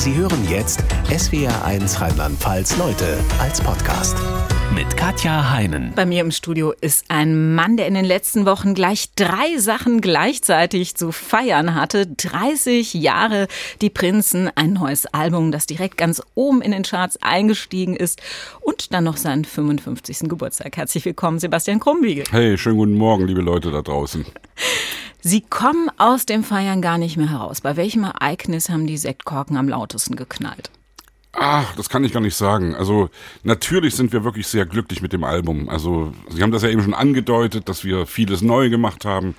Sie hören jetzt SWR1 Rheinland-Pfalz Leute als Podcast mit Katja Heinen. Bei mir im Studio ist ein Mann, der in den letzten Wochen gleich drei Sachen gleichzeitig zu feiern hatte. 30 Jahre Die Prinzen, ein neues Album, das direkt ganz oben in den Charts eingestiegen ist und dann noch seinen 55. Geburtstag. Herzlich willkommen, Sebastian Krumbiegel. Hey, schönen guten Morgen, liebe Leute da draußen. Sie kommen aus dem Feiern gar nicht mehr heraus. Bei welchem Ereignis haben die Sektkorken am lautesten geknallt? Ach, das kann ich gar nicht sagen. Also natürlich sind wir wirklich sehr glücklich mit dem Album. Also Sie haben das ja eben schon angedeutet, dass wir vieles neu gemacht haben.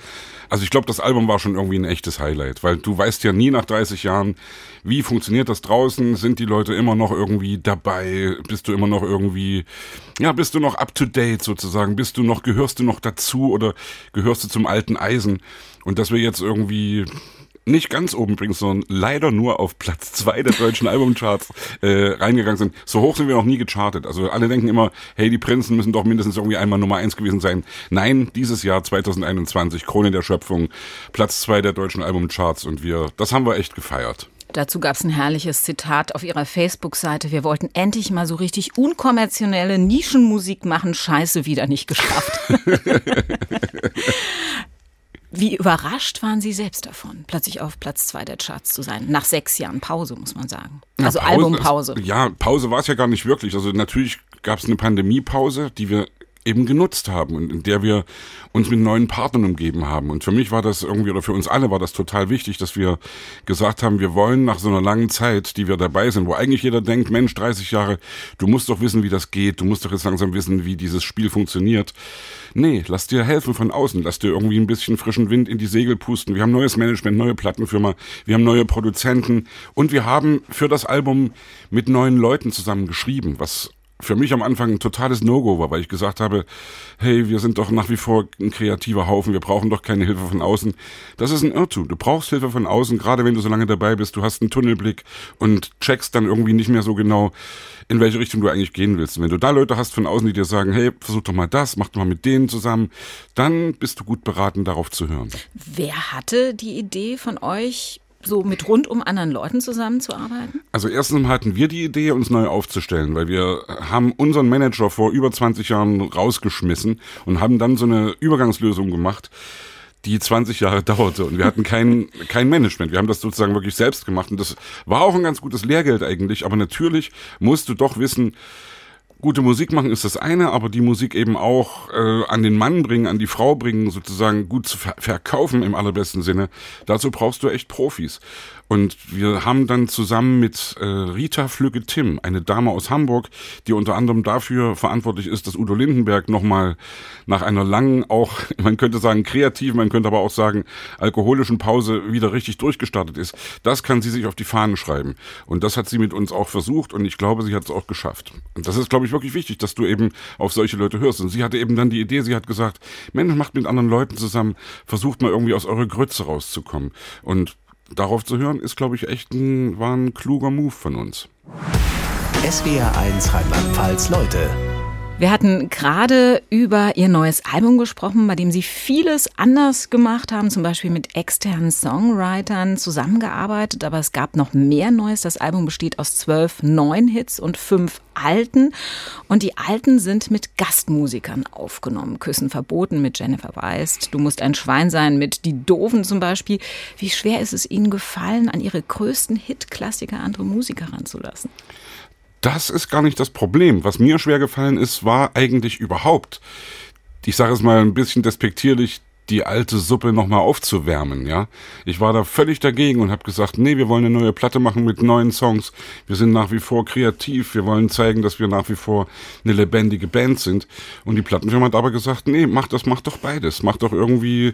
Also ich glaube, das Album war schon irgendwie ein echtes Highlight, weil du weißt ja nie nach 30 Jahren, wie funktioniert das draußen? Sind die Leute immer noch irgendwie dabei? Bist du immer noch irgendwie, ja, bist du noch up to date sozusagen? Bist du noch, gehörst du noch dazu oder gehörst du zum alten Eisen? Und dass wir jetzt irgendwie nicht ganz oben übrigens, sondern leider nur auf Platz zwei der deutschen Albumcharts äh, reingegangen sind. So hoch sind wir noch nie gechartet. Also alle denken immer, hey, die Prinzen müssen doch mindestens irgendwie einmal Nummer eins gewesen sein. Nein, dieses Jahr 2021, Krone der Schöpfung, Platz zwei der deutschen Albumcharts und wir, das haben wir echt gefeiert. Dazu gab es ein herrliches Zitat auf ihrer Facebook-Seite. Wir wollten endlich mal so richtig unkommerzielle Nischenmusik machen. Scheiße, wieder nicht geschafft. Wie überrascht waren Sie selbst davon, plötzlich auf Platz zwei der Charts zu sein? Nach sechs Jahren Pause, muss man sagen. Also ja, Albumpause. Ja, Pause war es ja gar nicht wirklich. Also natürlich gab es eine Pandemiepause, die wir eben genutzt haben und in der wir uns mit neuen Partnern umgeben haben. Und für mich war das irgendwie, oder für uns alle war das total wichtig, dass wir gesagt haben, wir wollen nach so einer langen Zeit, die wir dabei sind, wo eigentlich jeder denkt, Mensch, 30 Jahre, du musst doch wissen, wie das geht, du musst doch jetzt langsam wissen, wie dieses Spiel funktioniert. Nee, lass dir helfen von außen, lass dir irgendwie ein bisschen frischen Wind in die Segel pusten. Wir haben neues Management, neue Plattenfirma, wir haben neue Produzenten und wir haben für das Album mit neuen Leuten zusammen geschrieben, was für mich am Anfang ein totales No-Go war, weil ich gesagt habe, hey, wir sind doch nach wie vor ein kreativer Haufen, wir brauchen doch keine Hilfe von außen. Das ist ein Irrtum. Du brauchst Hilfe von außen, gerade wenn du so lange dabei bist, du hast einen Tunnelblick und checkst dann irgendwie nicht mehr so genau, in welche Richtung du eigentlich gehen willst. Und wenn du da Leute hast von außen, die dir sagen, hey, versuch doch mal das, mach doch mal mit denen zusammen, dann bist du gut beraten, darauf zu hören. Wer hatte die Idee von euch, so mit rundum anderen Leuten zusammenzuarbeiten? Also erstens hatten wir die Idee, uns neu aufzustellen, weil wir haben unseren Manager vor über 20 Jahren rausgeschmissen und haben dann so eine Übergangslösung gemacht, die 20 Jahre dauerte und wir hatten kein, kein Management. Wir haben das sozusagen wirklich selbst gemacht und das war auch ein ganz gutes Lehrgeld eigentlich, aber natürlich musst du doch wissen, gute Musik machen ist das eine, aber die Musik eben auch äh, an den Mann bringen, an die Frau bringen, sozusagen gut zu ver verkaufen im allerbesten Sinne. Dazu brauchst du echt Profis. Und wir haben dann zusammen mit äh, Rita Flügge-Tim, eine Dame aus Hamburg, die unter anderem dafür verantwortlich ist, dass Udo Lindenberg nochmal nach einer langen, auch, man könnte sagen kreativen, man könnte aber auch sagen alkoholischen Pause wieder richtig durchgestartet ist. Das kann sie sich auf die Fahnen schreiben. Und das hat sie mit uns auch versucht und ich glaube, sie hat es auch geschafft. Und das ist, glaube ich, wirklich wichtig, dass du eben auf solche Leute hörst. Und sie hatte eben dann die Idee, sie hat gesagt, Mensch, macht mit anderen Leuten zusammen, versucht mal irgendwie aus eurer Grütze rauszukommen. Und darauf zu hören, ist, glaube ich, echt ein, war ein kluger Move von uns. SWR 1 Rheinland-Pfalz Leute wir hatten gerade über ihr neues Album gesprochen, bei dem sie vieles anders gemacht haben, zum Beispiel mit externen Songwritern zusammengearbeitet, aber es gab noch mehr Neues. Das Album besteht aus zwölf neuen Hits und fünf alten. Und die alten sind mit Gastmusikern aufgenommen. Küssen verboten mit Jennifer Weist. Du musst ein Schwein sein mit Die Doofen zum Beispiel. Wie schwer ist es Ihnen gefallen, an Ihre größten Hitklassiker andere Musiker ranzulassen? Das ist gar nicht das Problem. Was mir schwer gefallen ist, war eigentlich überhaupt, ich sage es mal ein bisschen despektierlich, die alte Suppe nochmal aufzuwärmen, ja. Ich war da völlig dagegen und habe gesagt, nee, wir wollen eine neue Platte machen mit neuen Songs. Wir sind nach wie vor kreativ, wir wollen zeigen, dass wir nach wie vor eine lebendige Band sind. Und die Plattenfirma hat aber gesagt, nee, mach das, mach doch beides. Mach doch irgendwie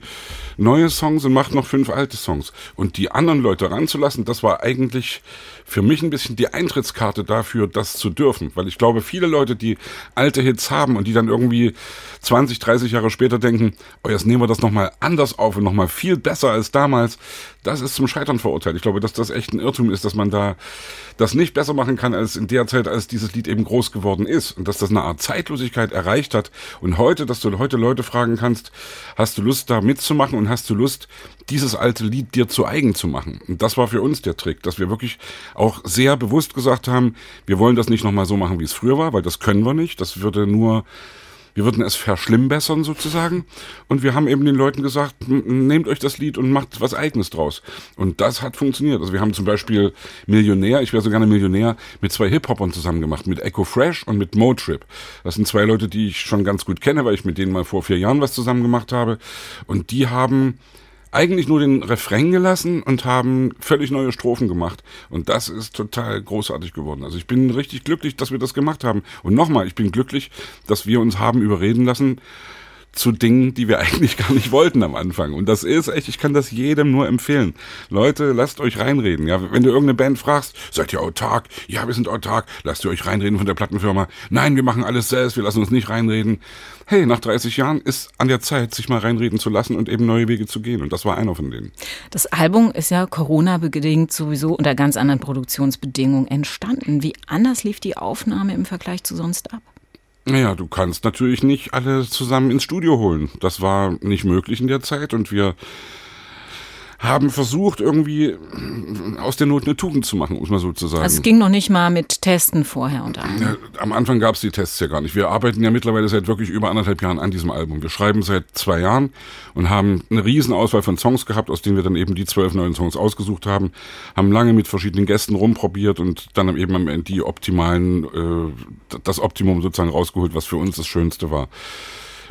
neue Songs und mach noch fünf alte Songs. Und die anderen Leute ranzulassen, das war eigentlich für mich ein bisschen die Eintrittskarte dafür, das zu dürfen. Weil ich glaube, viele Leute, die alte Hits haben und die dann irgendwie 20, 30 Jahre später denken, oh, jetzt nehmen wir das nochmal anders auf und nochmal viel besser als damals, das ist zum Scheitern verurteilt. Ich glaube, dass das echt ein Irrtum ist, dass man da das nicht besser machen kann als in der Zeit, als dieses Lied eben groß geworden ist und dass das eine Art Zeitlosigkeit erreicht hat und heute, dass du heute Leute fragen kannst, hast du Lust da mitzumachen und hast du Lust, dieses alte Lied dir zu eigen zu machen. Und das war für uns der Trick, dass wir wirklich auch sehr bewusst gesagt haben, wir wollen das nicht nochmal so machen, wie es früher war, weil das können wir nicht. Das würde nur wir würden es verschlimmbessern sozusagen. Und wir haben eben den Leuten gesagt, nehmt euch das Lied und macht was Eigenes draus. Und das hat funktioniert. Also wir haben zum Beispiel Millionär, ich wäre so gerne Millionär, mit zwei Hip-Hopern zusammen gemacht, mit Echo Fresh und mit Motrip. Das sind zwei Leute, die ich schon ganz gut kenne, weil ich mit denen mal vor vier Jahren was zusammen gemacht habe. Und die haben eigentlich nur den Refrain gelassen und haben völlig neue Strophen gemacht. Und das ist total großartig geworden. Also ich bin richtig glücklich, dass wir das gemacht haben. Und nochmal, ich bin glücklich, dass wir uns haben überreden lassen, zu Dingen, die wir eigentlich gar nicht wollten am Anfang. Und das ist echt, ich kann das jedem nur empfehlen. Leute, lasst euch reinreden. Ja, wenn du irgendeine Band fragst, seid ihr autark? Ja, wir sind autark. Lasst ihr euch reinreden von der Plattenfirma? Nein, wir machen alles selbst. Wir lassen uns nicht reinreden. Hey, nach 30 Jahren ist an der Zeit, sich mal reinreden zu lassen und eben neue Wege zu gehen. Und das war einer von denen. Das Album ist ja Corona-bedingt sowieso unter ganz anderen Produktionsbedingungen entstanden. Wie anders lief die Aufnahme im Vergleich zu sonst ab? Naja, du kannst natürlich nicht alle zusammen ins Studio holen. Das war nicht möglich in der Zeit und wir haben versucht, irgendwie aus der Not eine Tugend zu machen, um es mal so zu sagen. Also es ging noch nicht mal mit Testen vorher und allem. Ja, am Anfang gab es die Tests ja gar nicht. Wir arbeiten ja mittlerweile seit wirklich über anderthalb Jahren an diesem Album. Wir schreiben seit zwei Jahren und haben eine riesen Auswahl von Songs gehabt, aus denen wir dann eben die zwölf neuen Songs ausgesucht haben, haben lange mit verschiedenen Gästen rumprobiert und dann eben am Ende die optimalen, äh, das Optimum sozusagen rausgeholt, was für uns das Schönste war.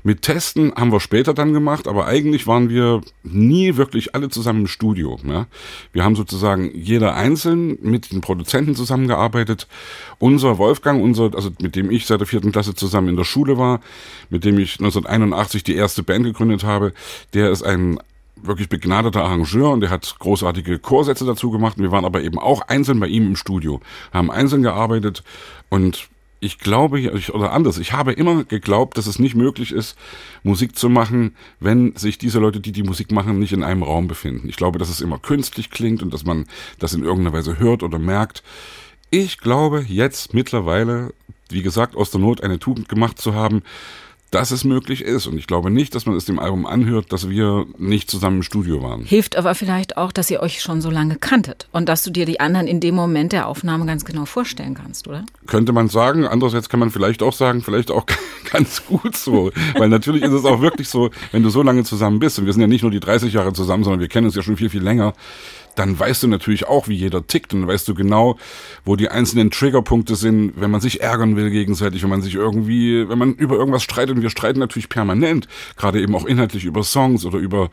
Mit Testen haben wir später dann gemacht, aber eigentlich waren wir nie wirklich alle zusammen im Studio. Ja. Wir haben sozusagen jeder einzeln mit den Produzenten zusammengearbeitet. Unser Wolfgang, unser, also mit dem ich seit der vierten Klasse zusammen in der Schule war, mit dem ich 1981 die erste Band gegründet habe, der ist ein wirklich begnadeter Arrangeur und der hat großartige Chorsätze dazu gemacht. Wir waren aber eben auch einzeln bei ihm im Studio, haben einzeln gearbeitet und ich glaube, oder anders, ich habe immer geglaubt, dass es nicht möglich ist, Musik zu machen, wenn sich diese Leute, die die Musik machen, nicht in einem Raum befinden. Ich glaube, dass es immer künstlich klingt und dass man das in irgendeiner Weise hört oder merkt. Ich glaube jetzt mittlerweile, wie gesagt, aus der Not eine Tugend gemacht zu haben, dass es möglich ist. Und ich glaube nicht, dass man es dem Album anhört, dass wir nicht zusammen im Studio waren. Hilft aber vielleicht auch, dass ihr euch schon so lange kanntet und dass du dir die anderen in dem Moment der Aufnahme ganz genau vorstellen kannst, oder? Könnte man sagen. Andererseits kann man vielleicht auch sagen, vielleicht auch ganz gut so. Weil natürlich ist es auch wirklich so, wenn du so lange zusammen bist, und wir sind ja nicht nur die 30 Jahre zusammen, sondern wir kennen uns ja schon viel, viel länger, dann weißt du natürlich auch, wie jeder tickt und dann weißt du genau, wo die einzelnen Triggerpunkte sind, wenn man sich ärgern will gegenseitig, wenn man sich irgendwie, wenn man über irgendwas streitet und wir streiten natürlich permanent, gerade eben auch inhaltlich über Songs oder über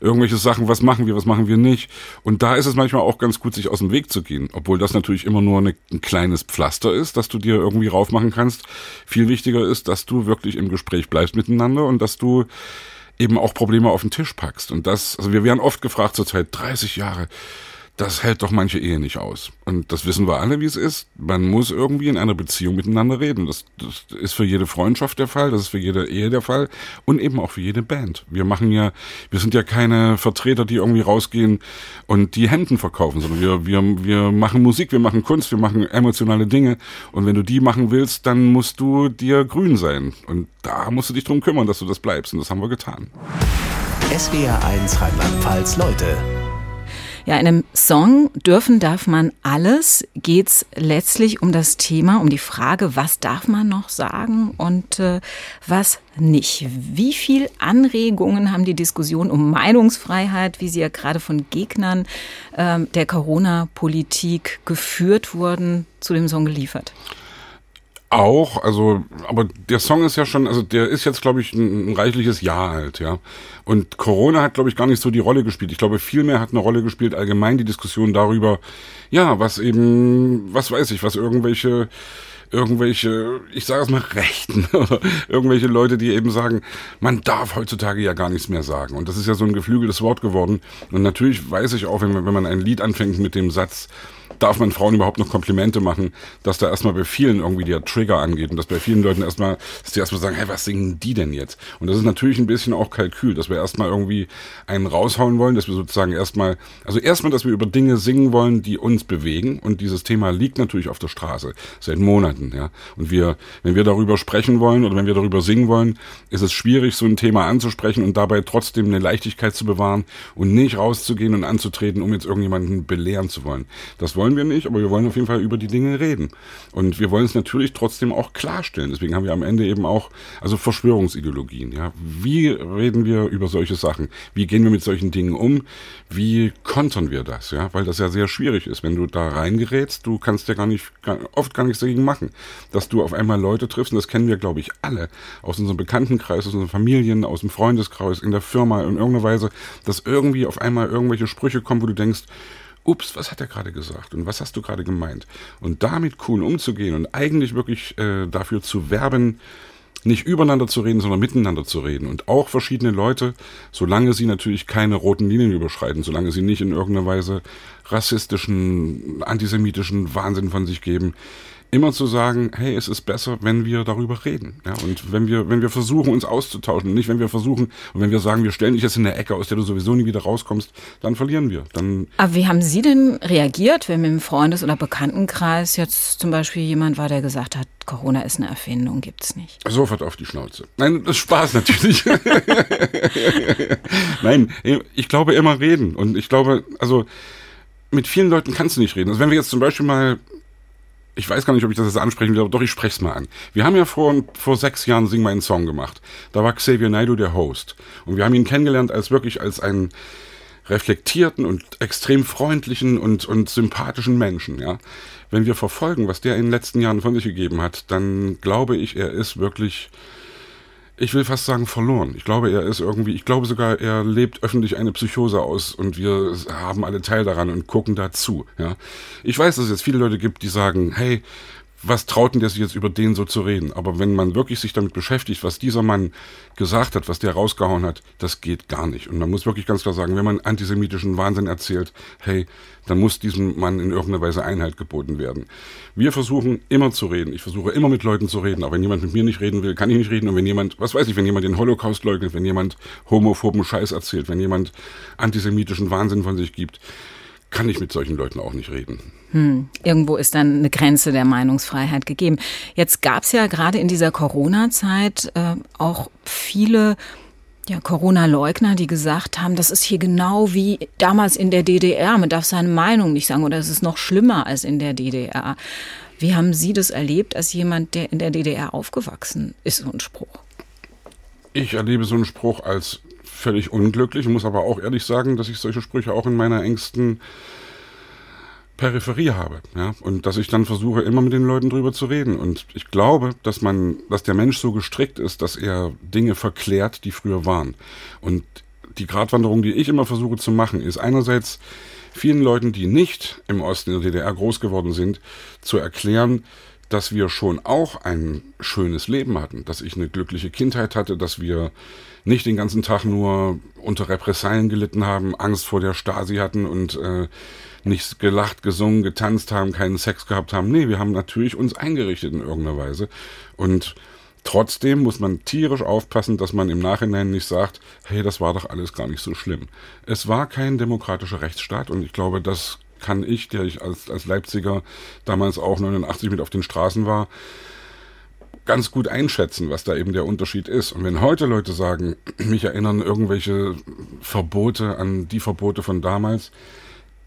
irgendwelche Sachen, was machen wir, was machen wir nicht. Und da ist es manchmal auch ganz gut, sich aus dem Weg zu gehen, obwohl das natürlich immer nur eine, ein kleines Pflaster ist, dass du dir irgendwie raufmachen kannst. Viel wichtiger ist, dass du wirklich im Gespräch bleibst miteinander und dass du eben auch Probleme auf den Tisch packst. Und das, also wir werden oft gefragt zurzeit, 30 Jahre, das hält doch manche Ehe nicht aus. Und das wissen wir alle, wie es ist. Man muss irgendwie in einer Beziehung miteinander reden. Das, das, ist für jede Freundschaft der Fall, das ist für jede Ehe der Fall und eben auch für jede Band. Wir machen ja, wir sind ja keine Vertreter, die irgendwie rausgehen und die Händen verkaufen, sondern wir, wir, wir machen Musik, wir machen Kunst, wir machen emotionale Dinge. Und wenn du die machen willst, dann musst du dir grün sein. Und da musst du dich drum kümmern, dass du das bleibst. Und das haben wir getan. SWR 1 Rheinland-Pfalz Leute ja, in einem Song dürfen, darf man alles, geht's letztlich um das Thema, um die Frage, was darf man noch sagen und äh, was nicht. Wie viel Anregungen haben die Diskussion um Meinungsfreiheit, wie sie ja gerade von Gegnern äh, der Corona-Politik geführt wurden, zu dem Song geliefert? Auch, also, aber der Song ist ja schon, also der ist jetzt, glaube ich, ein, ein, reichliches Jahr alt, ja. Und Corona hat, glaube ich, gar nicht so die Rolle gespielt. Ich glaube, vielmehr hat eine Rolle gespielt allgemein die Diskussion darüber, ja, was eben, was weiß ich, was irgendwelche irgendwelche, ich sage es mal, Rechten oder irgendwelche Leute, die eben sagen, man darf heutzutage ja gar nichts mehr sagen. Und das ist ja so ein geflügeltes Wort geworden. Und natürlich weiß ich auch, wenn man, wenn man ein Lied anfängt mit dem Satz, darf man Frauen überhaupt noch Komplimente machen, dass da erstmal bei vielen irgendwie der Trigger angeht und dass bei vielen Leuten erstmal, dass die erstmal sagen, hey, was singen die denn jetzt? Und das ist natürlich ein bisschen auch Kalkül, dass wir erstmal irgendwie einen raushauen wollen, dass wir sozusagen erstmal, also erstmal, dass wir über Dinge singen wollen, die uns bewegen und dieses Thema liegt natürlich auf der Straße seit Monaten, ja. Und wir, wenn wir darüber sprechen wollen oder wenn wir darüber singen wollen, ist es schwierig, so ein Thema anzusprechen und dabei trotzdem eine Leichtigkeit zu bewahren und nicht rauszugehen und anzutreten, um jetzt irgendjemanden belehren zu wollen. Das wollen wir nicht, aber wir wollen auf jeden Fall über die Dinge reden. Und wir wollen es natürlich trotzdem auch klarstellen. Deswegen haben wir am Ende eben auch, also Verschwörungsideologien, ja. Wie reden wir über solche Sachen? Wie gehen wir mit solchen Dingen um? Wie kontern wir das, ja? Weil das ja sehr schwierig ist. Wenn du da reingerätst, du kannst ja gar nicht, oft gar nichts dagegen machen. Dass du auf einmal Leute triffst, und das kennen wir, glaube ich, alle, aus unserem Bekanntenkreis, aus unseren Familien, aus dem Freundeskreis, in der Firma, in irgendeiner Weise, dass irgendwie auf einmal irgendwelche Sprüche kommen, wo du denkst, ups, was hat er gerade gesagt und was hast du gerade gemeint? Und damit cool umzugehen und eigentlich wirklich äh, dafür zu werben, nicht übereinander zu reden, sondern miteinander zu reden. Und auch verschiedene Leute, solange sie natürlich keine roten Linien überschreiten, solange sie nicht in irgendeiner Weise rassistischen, antisemitischen Wahnsinn von sich geben, immer zu sagen, hey, es ist besser, wenn wir darüber reden. Ja, und wenn wir, wenn wir versuchen, uns auszutauschen und nicht, wenn wir versuchen, und wenn wir sagen, wir stellen dich jetzt in der Ecke, aus der du sowieso nie wieder rauskommst, dann verlieren wir. Dann Aber wie haben Sie denn reagiert, wenn im Freundes- oder Bekanntenkreis jetzt zum Beispiel jemand war, der gesagt hat, Corona ist eine Erfindung, gibt's nicht? Sofort auf die Schnauze. Nein, das ist Spaß natürlich. Nein, ich glaube immer reden. Und ich glaube, also mit vielen Leuten kannst du nicht reden. Also wenn wir jetzt zum Beispiel mal ich weiß gar nicht, ob ich das jetzt ansprechen will, aber doch, ich spreche es mal an. Wir haben ja vor, vor sechs Jahren Sing meinen Song gemacht. Da war Xavier Naidoo der Host. Und wir haben ihn kennengelernt als wirklich als einen reflektierten und extrem freundlichen und, und sympathischen Menschen, ja. Wenn wir verfolgen, was der in den letzten Jahren von sich gegeben hat, dann glaube ich, er ist wirklich ich will fast sagen, verloren. Ich glaube, er ist irgendwie, ich glaube sogar, er lebt öffentlich eine Psychose aus und wir haben alle Teil daran und gucken dazu. Ja. Ich weiß, dass es jetzt viele Leute gibt, die sagen, hey, was traut denn der sich jetzt über den so zu reden? Aber wenn man wirklich sich damit beschäftigt, was dieser Mann gesagt hat, was der rausgehauen hat, das geht gar nicht. Und man muss wirklich ganz klar sagen, wenn man antisemitischen Wahnsinn erzählt, hey, dann muss diesem Mann in irgendeiner Weise Einhalt geboten werden. Wir versuchen immer zu reden. Ich versuche immer mit Leuten zu reden. Aber wenn jemand mit mir nicht reden will, kann ich nicht reden. Und wenn jemand, was weiß ich, wenn jemand den Holocaust leugnet, wenn jemand homophoben Scheiß erzählt, wenn jemand antisemitischen Wahnsinn von sich gibt, kann ich mit solchen Leuten auch nicht reden. Hm. Irgendwo ist dann eine Grenze der Meinungsfreiheit gegeben. Jetzt gab es ja gerade in dieser Corona-Zeit äh, auch viele ja, Corona-Leugner, die gesagt haben, das ist hier genau wie damals in der DDR. Man darf seine Meinung nicht sagen oder es ist noch schlimmer als in der DDR. Wie haben Sie das erlebt als jemand, der in der DDR aufgewachsen ist, so ein Spruch? Ich erlebe so einen Spruch als völlig unglücklich, muss aber auch ehrlich sagen, dass ich solche Sprüche auch in meiner engsten Peripherie habe, ja, und dass ich dann versuche, immer mit den Leuten drüber zu reden. Und ich glaube, dass man, dass der Mensch so gestrickt ist, dass er Dinge verklärt, die früher waren. Und die Gratwanderung, die ich immer versuche zu machen, ist einerseits vielen Leuten, die nicht im Osten der DDR groß geworden sind, zu erklären, dass wir schon auch ein schönes Leben hatten, dass ich eine glückliche Kindheit hatte, dass wir nicht den ganzen Tag nur unter Repressalien gelitten haben, Angst vor der Stasi hatten und äh, nicht gelacht, gesungen, getanzt haben, keinen Sex gehabt haben. Nee, wir haben natürlich uns eingerichtet in irgendeiner Weise. Und trotzdem muss man tierisch aufpassen, dass man im Nachhinein nicht sagt, hey, das war doch alles gar nicht so schlimm. Es war kein demokratischer Rechtsstaat und ich glaube, das kann ich, der ich als, als Leipziger damals auch 89 mit auf den Straßen war, ganz gut einschätzen, was da eben der Unterschied ist. Und wenn heute Leute sagen, mich erinnern irgendwelche Verbote an die Verbote von damals,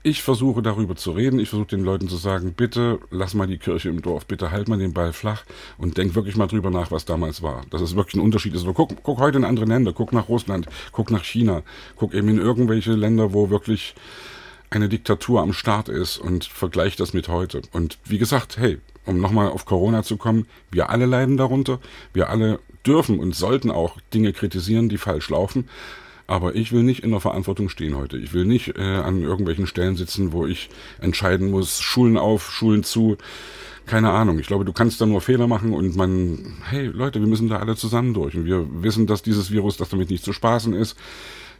ich versuche darüber zu reden, ich versuche den Leuten zu sagen, bitte lass mal die Kirche im Dorf, bitte halt mal den Ball flach und denk wirklich mal drüber nach, was damals war. Dass es wirklich ein Unterschied ist. guck, guck heute in andere Länder, guck nach Russland, guck nach China, guck eben in irgendwelche Länder, wo wirklich eine Diktatur am Start ist und vergleich das mit heute. Und wie gesagt, hey, um nochmal auf Corona zu kommen, wir alle leiden darunter, wir alle dürfen und sollten auch Dinge kritisieren, die falsch laufen. Aber ich will nicht in der Verantwortung stehen heute. Ich will nicht äh, an irgendwelchen Stellen sitzen, wo ich entscheiden muss, Schulen auf, Schulen zu. Keine Ahnung. Ich glaube, du kannst da nur Fehler machen und man, hey Leute, wir müssen da alle zusammen durch. Und wir wissen, dass dieses Virus, dass damit nicht zu spaßen ist.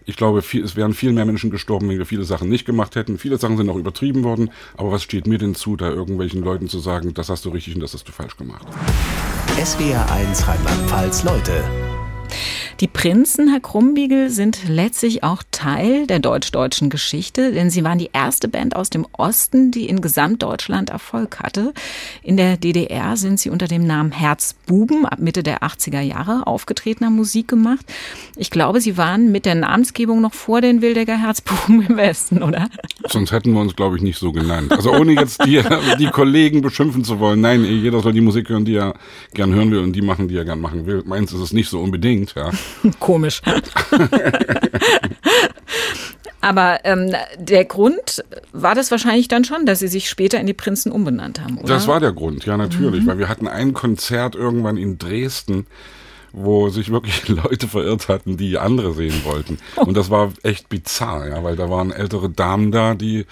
Ich glaube, viel, es wären viel mehr Menschen gestorben, wenn wir viele Sachen nicht gemacht hätten. Viele Sachen sind auch übertrieben worden. Aber was steht mir denn zu, da irgendwelchen Leuten zu sagen, das hast du richtig und das hast du falsch gemacht? SWR 1 Rheinland-Pfalz Leute. Die Prinzen, Herr Krumbiegel, sind letztlich auch Teil der deutsch-deutschen Geschichte, denn sie waren die erste Band aus dem Osten, die in Gesamtdeutschland Erfolg hatte. In der DDR sind sie unter dem Namen Herzbuben ab Mitte der 80er Jahre aufgetreten, haben Musik gemacht. Ich glaube, sie waren mit der Namensgebung noch vor den Wildecker Herzbuben im Westen, oder? Sonst hätten wir uns, glaube ich, nicht so genannt. Also ohne jetzt die, die Kollegen beschimpfen zu wollen. Nein, jeder soll die Musik hören, die er gern hören will und die machen, die er gern machen will. Meins ist es nicht so unbedingt, ja. Komisch. Aber ähm, der Grund war das wahrscheinlich dann schon, dass sie sich später in die Prinzen umbenannt haben, oder? Das war der Grund, ja natürlich, mhm. weil wir hatten ein Konzert irgendwann in Dresden, wo sich wirklich Leute verirrt hatten, die andere sehen wollten. Und das war echt bizarr, ja, weil da waren ältere Damen da, die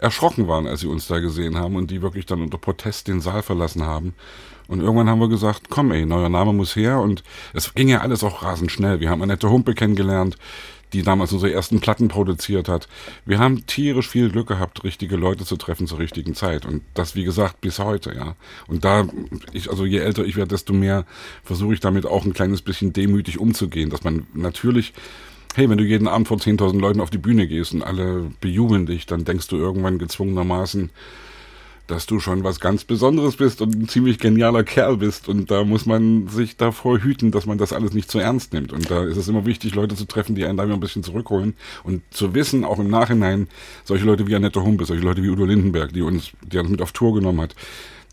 erschrocken waren, als sie uns da gesehen haben und die wirklich dann unter Protest den Saal verlassen haben. Und irgendwann haben wir gesagt, komm ey, neuer Name muss her. Und es ging ja alles auch rasend schnell. Wir haben Annette Humpe kennengelernt, die damals unsere ersten Platten produziert hat. Wir haben tierisch viel Glück gehabt, richtige Leute zu treffen zur richtigen Zeit. Und das, wie gesagt, bis heute, ja. Und da, ich, also je älter ich werde, desto mehr versuche ich damit auch ein kleines bisschen demütig umzugehen, dass man natürlich hey, wenn du jeden Abend vor 10.000 Leuten auf die Bühne gehst und alle bejubeln dich, dann denkst du irgendwann gezwungenermaßen, dass du schon was ganz Besonderes bist und ein ziemlich genialer Kerl bist. Und da muss man sich davor hüten, dass man das alles nicht zu ernst nimmt. Und da ist es immer wichtig, Leute zu treffen, die einen da immer ein bisschen zurückholen und zu wissen, auch im Nachhinein, solche Leute wie Annette Humpe, solche Leute wie Udo Lindenberg, die uns, die uns mit auf Tour genommen hat,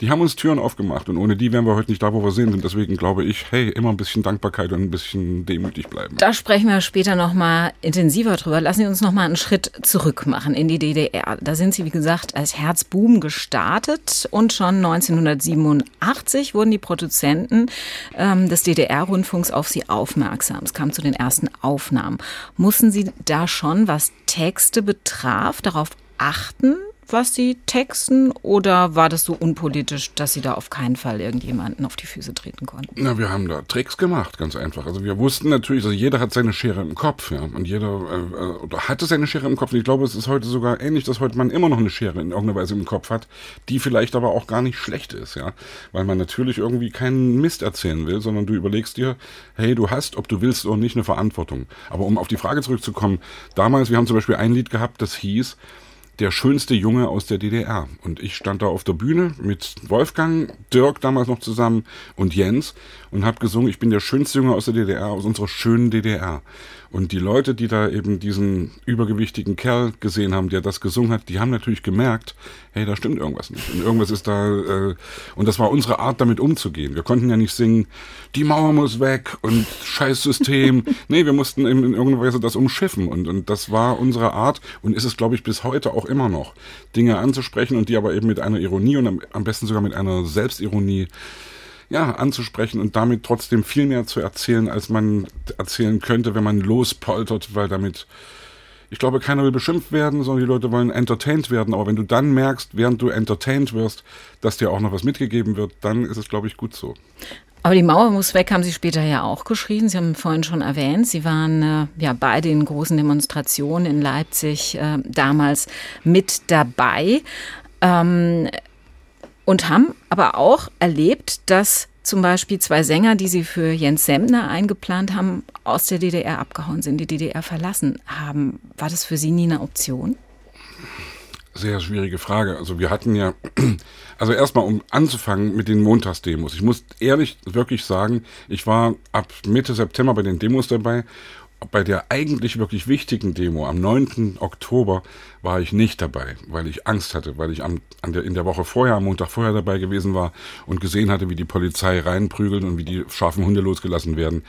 die haben uns Türen aufgemacht und ohne die wären wir heute nicht da, wo wir sind. Und deswegen glaube ich, hey, immer ein bisschen Dankbarkeit und ein bisschen demütig bleiben. Da sprechen wir später nochmal intensiver drüber. Lassen Sie uns nochmal einen Schritt zurück machen in die DDR. Da sind Sie, wie gesagt, als Herzbuben gestartet und schon 1987 wurden die Produzenten ähm, des DDR-Rundfunks auf Sie aufmerksam. Es kam zu den ersten Aufnahmen. Mussten Sie da schon, was Texte betraf, darauf achten, was Sie texten oder war das so unpolitisch, dass Sie da auf keinen Fall irgendjemanden auf die Füße treten konnten? Na, wir haben da Tricks gemacht, ganz einfach. Also wir wussten natürlich, also jeder hat seine Schere im Kopf, ja, und jeder äh, äh, oder hatte seine Schere im Kopf. Und ich glaube, es ist heute sogar ähnlich, dass heute man immer noch eine Schere in irgendeiner Weise im Kopf hat, die vielleicht aber auch gar nicht schlecht ist, ja, weil man natürlich irgendwie keinen Mist erzählen will, sondern du überlegst dir, hey, du hast, ob du willst oder nicht, eine Verantwortung. Aber um auf die Frage zurückzukommen, damals, wir haben zum Beispiel ein Lied gehabt, das hieß der schönste Junge aus der DDR. Und ich stand da auf der Bühne mit Wolfgang, Dirk damals noch zusammen und Jens und habe gesungen, ich bin der schönste Junge aus der DDR, aus unserer schönen DDR. Und die Leute, die da eben diesen übergewichtigen Kerl gesehen haben, der das gesungen hat, die haben natürlich gemerkt, hey, da stimmt irgendwas nicht. Und irgendwas ist da, äh, und das war unsere Art, damit umzugehen. Wir konnten ja nicht singen, die Mauer muss weg und scheiß System. nee, wir mussten eben in irgendeiner Weise das umschiffen. Und, und das war unsere Art und ist es, glaube ich, bis heute auch immer noch, Dinge anzusprechen und die aber eben mit einer Ironie und am, am besten sogar mit einer Selbstironie ja, anzusprechen und damit trotzdem viel mehr zu erzählen, als man erzählen könnte, wenn man lospoltert, weil damit, ich glaube, keiner will beschimpft werden, sondern die Leute wollen entertained werden. Aber wenn du dann merkst, während du entertained wirst, dass dir auch noch was mitgegeben wird, dann ist es, glaube ich, gut so. Aber die Mauer muss weg, haben Sie später ja auch geschrieben. Sie haben vorhin schon erwähnt, Sie waren äh, ja bei den großen Demonstrationen in Leipzig äh, damals mit dabei. Ähm, und haben aber auch erlebt, dass zum Beispiel zwei Sänger, die sie für Jens Semmner eingeplant haben, aus der DDR abgehauen sind, die DDR verlassen haben. War das für Sie nie eine Option? Sehr schwierige Frage. Also wir hatten ja, also erstmal um anzufangen mit den Montagsdemos. Ich muss ehrlich wirklich sagen, ich war ab Mitte September bei den Demos dabei bei der eigentlich wirklich wichtigen Demo am 9. Oktober war ich nicht dabei, weil ich Angst hatte, weil ich am, der, in der Woche vorher, am Montag vorher dabei gewesen war und gesehen hatte, wie die Polizei reinprügelt und wie die scharfen Hunde losgelassen werden.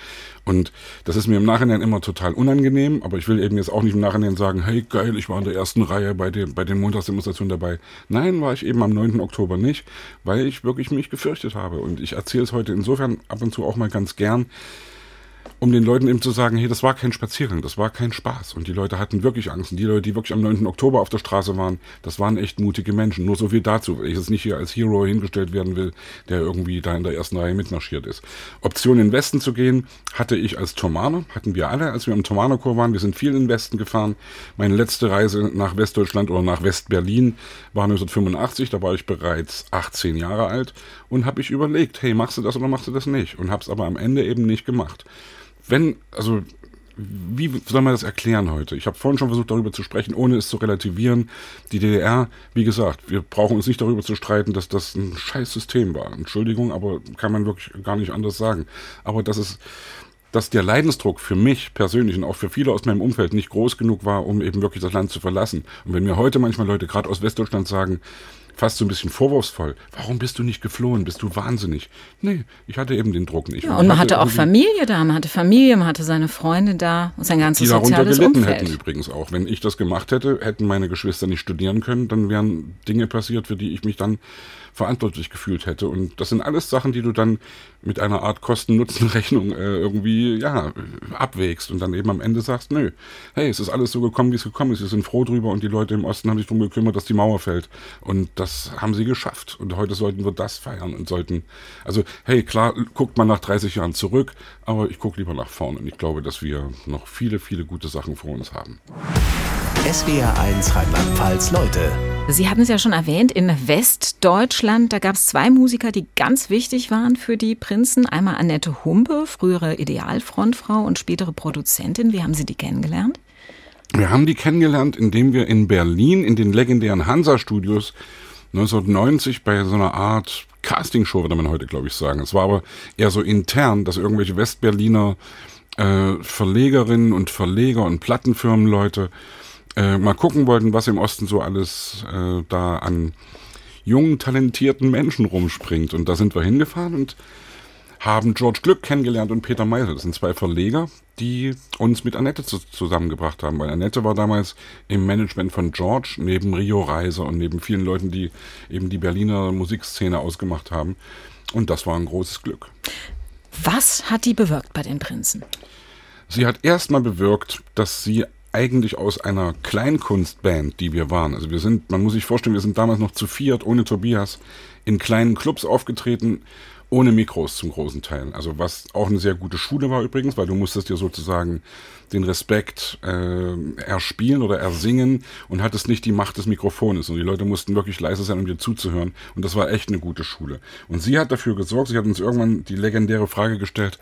Und das ist mir im Nachhinein immer total unangenehm, aber ich will eben jetzt auch nicht im Nachhinein sagen, hey geil, ich war in der ersten Reihe bei, dem, bei den Montagsdemonstrationen dabei. Nein, war ich eben am 9. Oktober nicht, weil ich wirklich mich gefürchtet habe. Und ich erzähle es heute insofern ab und zu auch mal ganz gern, um den Leuten eben zu sagen, hey, das war kein Spaziergang, das war kein Spaß. Und die Leute hatten wirklich Angst. Und die Leute, die wirklich am 9. Oktober auf der Straße waren, das waren echt mutige Menschen. Nur so viel dazu, weil ich jetzt nicht hier als Hero hingestellt werden will, der irgendwie da in der ersten Reihe mitmarschiert ist. Option in den Westen zu gehen, hatte ich als Thomaner, hatten wir alle, als wir im Thomanerchor waren. Wir sind viel in den Westen gefahren. Meine letzte Reise nach Westdeutschland oder nach Westberlin war 1985, da war ich bereits 18 Jahre alt und habe ich überlegt, hey, machst du das oder machst du das nicht? Und habe es aber am Ende eben nicht gemacht wenn, also wie soll man das erklären heute? Ich habe vorhin schon versucht, darüber zu sprechen, ohne es zu relativieren. Die DDR, wie gesagt, wir brauchen uns nicht darüber zu streiten, dass das ein scheiß System war. Entschuldigung, aber kann man wirklich gar nicht anders sagen. Aber dass es, dass der Leidensdruck für mich persönlich und auch für viele aus meinem Umfeld nicht groß genug war, um eben wirklich das Land zu verlassen. Und wenn mir heute manchmal Leute gerade aus Westdeutschland sagen, fast so ein bisschen vorwurfsvoll. Warum bist du nicht geflohen? Bist du wahnsinnig? Nee, ich hatte eben den Druck nicht. Ja, und, man hatte, hatte auch Familie da, man hatte Familie, man hatte seine Freunde da und sein ganzes die soziales darunter gelitten Umfeld. hätten übrigens auch. Wenn ich das gemacht hätte, hätten meine Geschwister nicht studieren können, dann wären Dinge passiert, für die ich mich dann verantwortlich gefühlt hätte. Und das sind alles Sachen, die du dann mit einer Art Kosten-Nutzen-Rechnung äh, irgendwie ja abwägst und dann eben am Ende sagst, nö, hey, es ist alles so gekommen, wie es gekommen ist. Wir sind froh drüber und die Leute im Osten haben sich darum gekümmert, dass die Mauer fällt. Und das haben sie geschafft. Und heute sollten wir das feiern und sollten, also hey, klar, guckt man nach 30 Jahren zurück, aber ich gucke lieber nach vorne. Und ich glaube, dass wir noch viele, viele gute Sachen vor uns haben. SWR1 Rheinland-Pfalz Leute. Sie hatten es ja schon erwähnt, in Westdeutschland, da gab es zwei Musiker, die ganz wichtig waren für die Prinzen. Einmal Annette Humpe, frühere Idealfrontfrau und spätere Produzentin. Wie haben Sie die kennengelernt? Wir haben die kennengelernt, indem wir in Berlin in den legendären Hansa-Studios 1990 bei so einer Art Castingshow, würde man heute, glaube ich, sagen. Es war aber eher so intern, dass irgendwelche Westberliner äh, Verlegerinnen und Verleger und Plattenfirmenleute äh, mal gucken wollten, was im Osten so alles äh, da an jungen, talentierten Menschen rumspringt. Und da sind wir hingefahren und haben George Glück kennengelernt und Peter Meisel. Das sind zwei Verleger, die uns mit Annette zu, zusammengebracht haben. Weil Annette war damals im Management von George, neben Rio Reiser und neben vielen Leuten, die eben die Berliner Musikszene ausgemacht haben. Und das war ein großes Glück. Was hat die bewirkt bei den Prinzen? Sie hat erstmal bewirkt, dass sie eigentlich aus einer Kleinkunstband, die wir waren. Also wir sind, man muss sich vorstellen, wir sind damals noch zu viert, ohne Tobias, in kleinen Clubs aufgetreten, ohne Mikros zum großen Teil. Also was auch eine sehr gute Schule war übrigens, weil du musstest dir sozusagen den Respekt äh, erspielen oder ersingen und hattest nicht die Macht des Mikrofones. Und die Leute mussten wirklich leise sein, um dir zuzuhören. Und das war echt eine gute Schule. Und sie hat dafür gesorgt, sie hat uns irgendwann die legendäre Frage gestellt,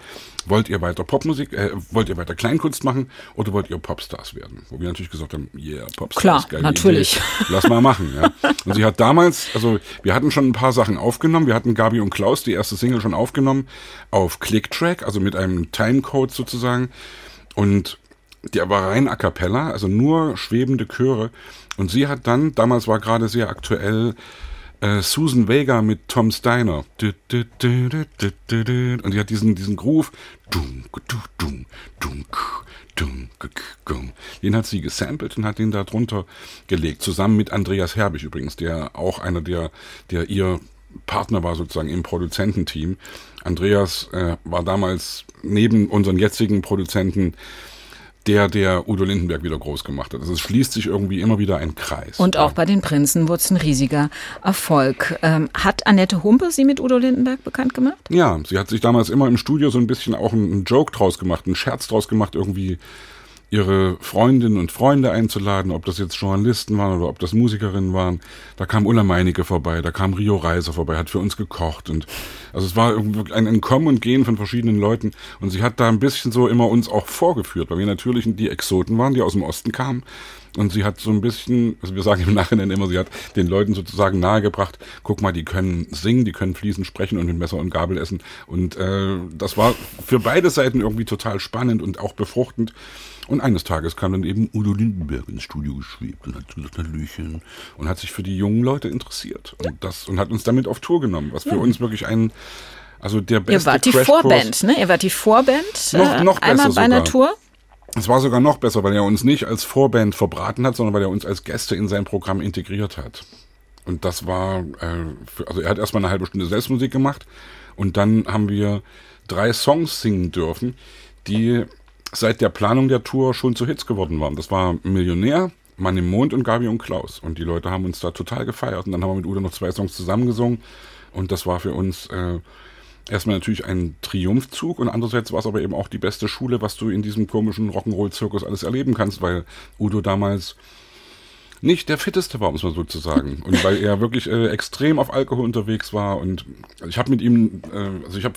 wollt ihr weiter Popmusik, äh, wollt ihr weiter Kleinkunst machen oder wollt ihr Popstars werden? Wo wir natürlich gesagt haben, yeah, Popstars. Klar, natürlich. Idee. Lass mal machen. Ja. Und sie hat damals, also wir hatten schon ein paar Sachen aufgenommen. Wir hatten Gabi und Klaus, die erste Single schon aufgenommen, auf Clicktrack, also mit einem Timecode sozusagen. Und der war rein a cappella, also nur schwebende Chöre. Und sie hat dann, damals war gerade sehr aktuell, äh, Susan Vega mit Tom Steiner. Und die hat diesen, diesen Groove. Den hat sie gesampelt und hat den da drunter gelegt. Zusammen mit Andreas Herbig übrigens, der auch einer der, der ihr Partner war sozusagen im Produzententeam. Andreas äh, war damals neben unseren jetzigen Produzenten der, der Udo Lindenberg wieder groß gemacht hat. Also es schließt sich irgendwie immer wieder ein Kreis. Und auch bei den Prinzen wurde es ein riesiger Erfolg. Ähm, hat Annette Humpe Sie mit Udo Lindenberg bekannt gemacht? Ja, sie hat sich damals immer im Studio so ein bisschen auch einen Joke draus gemacht, einen Scherz draus gemacht, irgendwie ihre Freundinnen und Freunde einzuladen, ob das jetzt Journalisten waren oder ob das Musikerinnen waren. Da kam Ulla Meinecke vorbei, da kam Rio Reiser vorbei, hat für uns gekocht und also es war ein, ein Kommen und Gehen von verschiedenen Leuten und sie hat da ein bisschen so immer uns auch vorgeführt, weil wir natürlich die Exoten waren, die aus dem Osten kamen und sie hat so ein bisschen, also wir sagen im Nachhinein immer, sie hat den Leuten sozusagen nahegebracht, guck mal, die können singen, die können fließend sprechen und mit Messer und Gabel essen und äh, das war für beide Seiten irgendwie total spannend und auch befruchtend und eines Tages kam dann eben Udo Lindenberg ins Studio geschwebt und hat gesagt, Hallöchen, und hat sich für die jungen Leute interessiert. Und das, und hat uns damit auf Tour genommen, was für uns wirklich ein, also der beste Ihr wart die Vorband, ne? Ihr wart die Vorband, noch, noch äh, einmal bei einer Tour. Es war sogar noch besser, weil er uns nicht als Vorband verbraten hat, sondern weil er uns als Gäste in sein Programm integriert hat. Und das war, äh, für, also er hat erstmal eine halbe Stunde Selbstmusik gemacht und dann haben wir drei Songs singen dürfen, die seit der Planung der Tour schon zu Hits geworden waren. Das war Millionär, Mann im Mond und Gabi und Klaus. Und die Leute haben uns da total gefeiert. Und dann haben wir mit Udo noch zwei Songs zusammengesungen. Und das war für uns äh, erstmal natürlich ein Triumphzug und andererseits war es aber eben auch die beste Schule, was du in diesem komischen Rock'n'Roll-Zirkus alles erleben kannst, weil Udo damals nicht der fitteste war, muss man sozusagen. Und weil er wirklich äh, extrem auf Alkohol unterwegs war und ich habe mit ihm, äh, also ich habe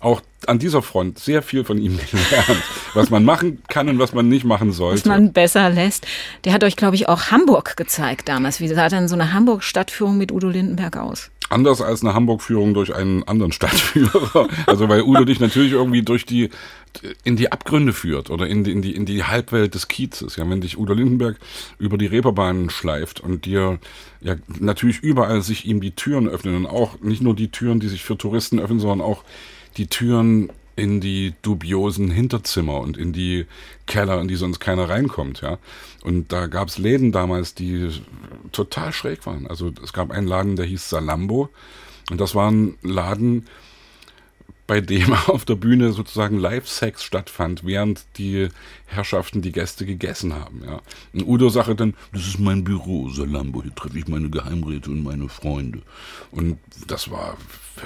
auch an dieser Front sehr viel von ihm gelernt, was man machen kann und was man nicht machen sollte. Was man besser lässt. Der hat euch, glaube ich, auch Hamburg gezeigt damals. Wie sah denn so eine Hamburg-Stadtführung mit Udo Lindenberg aus? Anders als eine Hamburg-Führung durch einen anderen Stadtführer. Also weil Udo dich natürlich irgendwie durch die in die Abgründe führt oder in die, in die, in die Halbwelt des Kiezes. Ja, wenn dich Udo Lindenberg über die Reeperbahn schleift und dir ja natürlich überall sich ihm die Türen öffnen und auch nicht nur die Türen, die sich für Touristen öffnen, sondern auch die Türen in die dubiosen Hinterzimmer und in die Keller, in die sonst keiner reinkommt, ja. Und da gab es Läden damals, die total schräg waren. Also es gab einen Laden, der hieß Salambo. Und das war ein Laden, bei dem auf der Bühne sozusagen Live-Sex stattfand, während die Herrschaften die Gäste gegessen haben. Ja. Und Udo sagte dann, das ist mein Büro, Salambo, hier treffe ich meine Geheimräte und meine Freunde. Und das war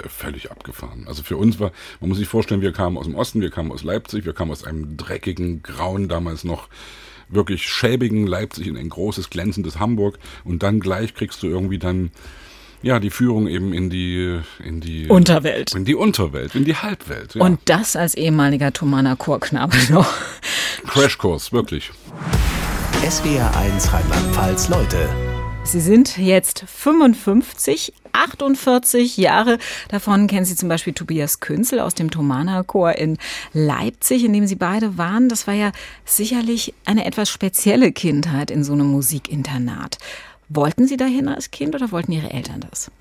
völlig abgefahren. Also für uns war, man muss sich vorstellen, wir kamen aus dem Osten, wir kamen aus Leipzig, wir kamen aus einem dreckigen, grauen, damals noch wirklich schäbigen Leipzig in ein großes, glänzendes Hamburg und dann gleich kriegst du irgendwie dann ja, die Führung eben in die, in die Unterwelt. In die Unterwelt, in die Halbwelt. Ja. Und das als ehemaliger Thomaner Chorknabe noch. Crashkurs, wirklich. SWR 1 Rheinland-Pfalz, Leute. Sie sind jetzt 55, 48 Jahre. Davon kennen Sie zum Beispiel Tobias Künzel aus dem Thomaner Chor in Leipzig, in dem Sie beide waren. Das war ja sicherlich eine etwas spezielle Kindheit in so einem Musikinternat. Wollten Sie dahin als Kind oder wollten Ihre Eltern das?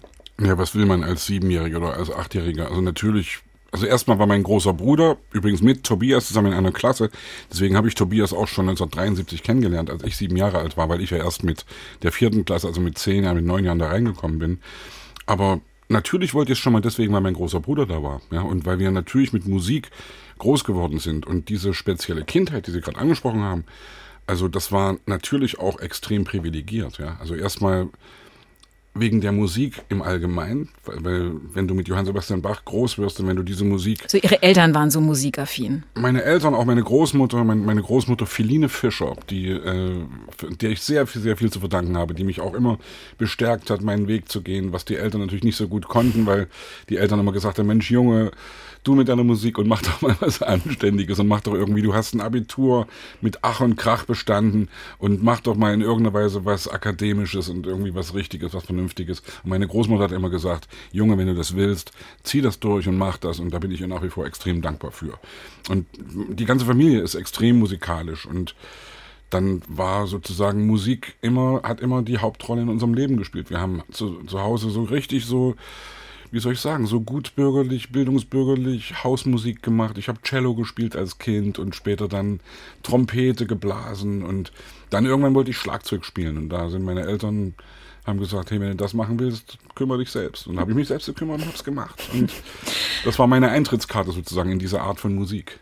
Ja, was will man als Siebenjähriger oder als Achtjähriger? Also natürlich, also erstmal war mein großer Bruder, übrigens mit Tobias zusammen in einer Klasse. Deswegen habe ich Tobias auch schon 1973 kennengelernt, als ich sieben Jahre alt war, weil ich ja erst mit der vierten Klasse, also mit zehn Jahren, mit neun Jahren da reingekommen bin. Aber natürlich wollte ich es schon mal deswegen, weil mein großer Bruder da war. Ja, und weil wir natürlich mit Musik groß geworden sind und diese spezielle Kindheit, die Sie gerade angesprochen haben, also das war natürlich auch extrem privilegiert. Ja? Also erstmal wegen der Musik im Allgemeinen, weil, wenn du mit Johann Sebastian Bach groß wirst und wenn du diese Musik. So ihre Eltern waren so musikaffin. Meine Eltern, auch meine Großmutter, meine, Großmutter Philine Fischer, die, äh, der ich sehr, sehr viel zu verdanken habe, die mich auch immer bestärkt hat, meinen Weg zu gehen, was die Eltern natürlich nicht so gut konnten, weil die Eltern immer gesagt haben, Mensch, Junge, du mit deiner Musik und mach doch mal was Anständiges und mach doch irgendwie, du hast ein Abitur mit Ach und Krach bestanden und mach doch mal in irgendeiner Weise was Akademisches und irgendwie was Richtiges, was Vernünftiges. Und meine Großmutter hat immer gesagt, Junge, wenn du das willst, zieh das durch und mach das und da bin ich ihr nach wie vor extrem dankbar für. Und die ganze Familie ist extrem musikalisch und dann war sozusagen Musik immer, hat immer die Hauptrolle in unserem Leben gespielt. Wir haben zu, zu Hause so richtig so wie soll ich sagen, so gutbürgerlich, bildungsbürgerlich Hausmusik gemacht. Ich habe Cello gespielt als Kind und später dann Trompete geblasen und dann irgendwann wollte ich Schlagzeug spielen und da sind meine Eltern haben gesagt, hey, wenn du das machen willst, kümmere dich selbst. Und habe ich mich selbst gekümmert und habe es gemacht. Und das war meine Eintrittskarte sozusagen in diese Art von Musik.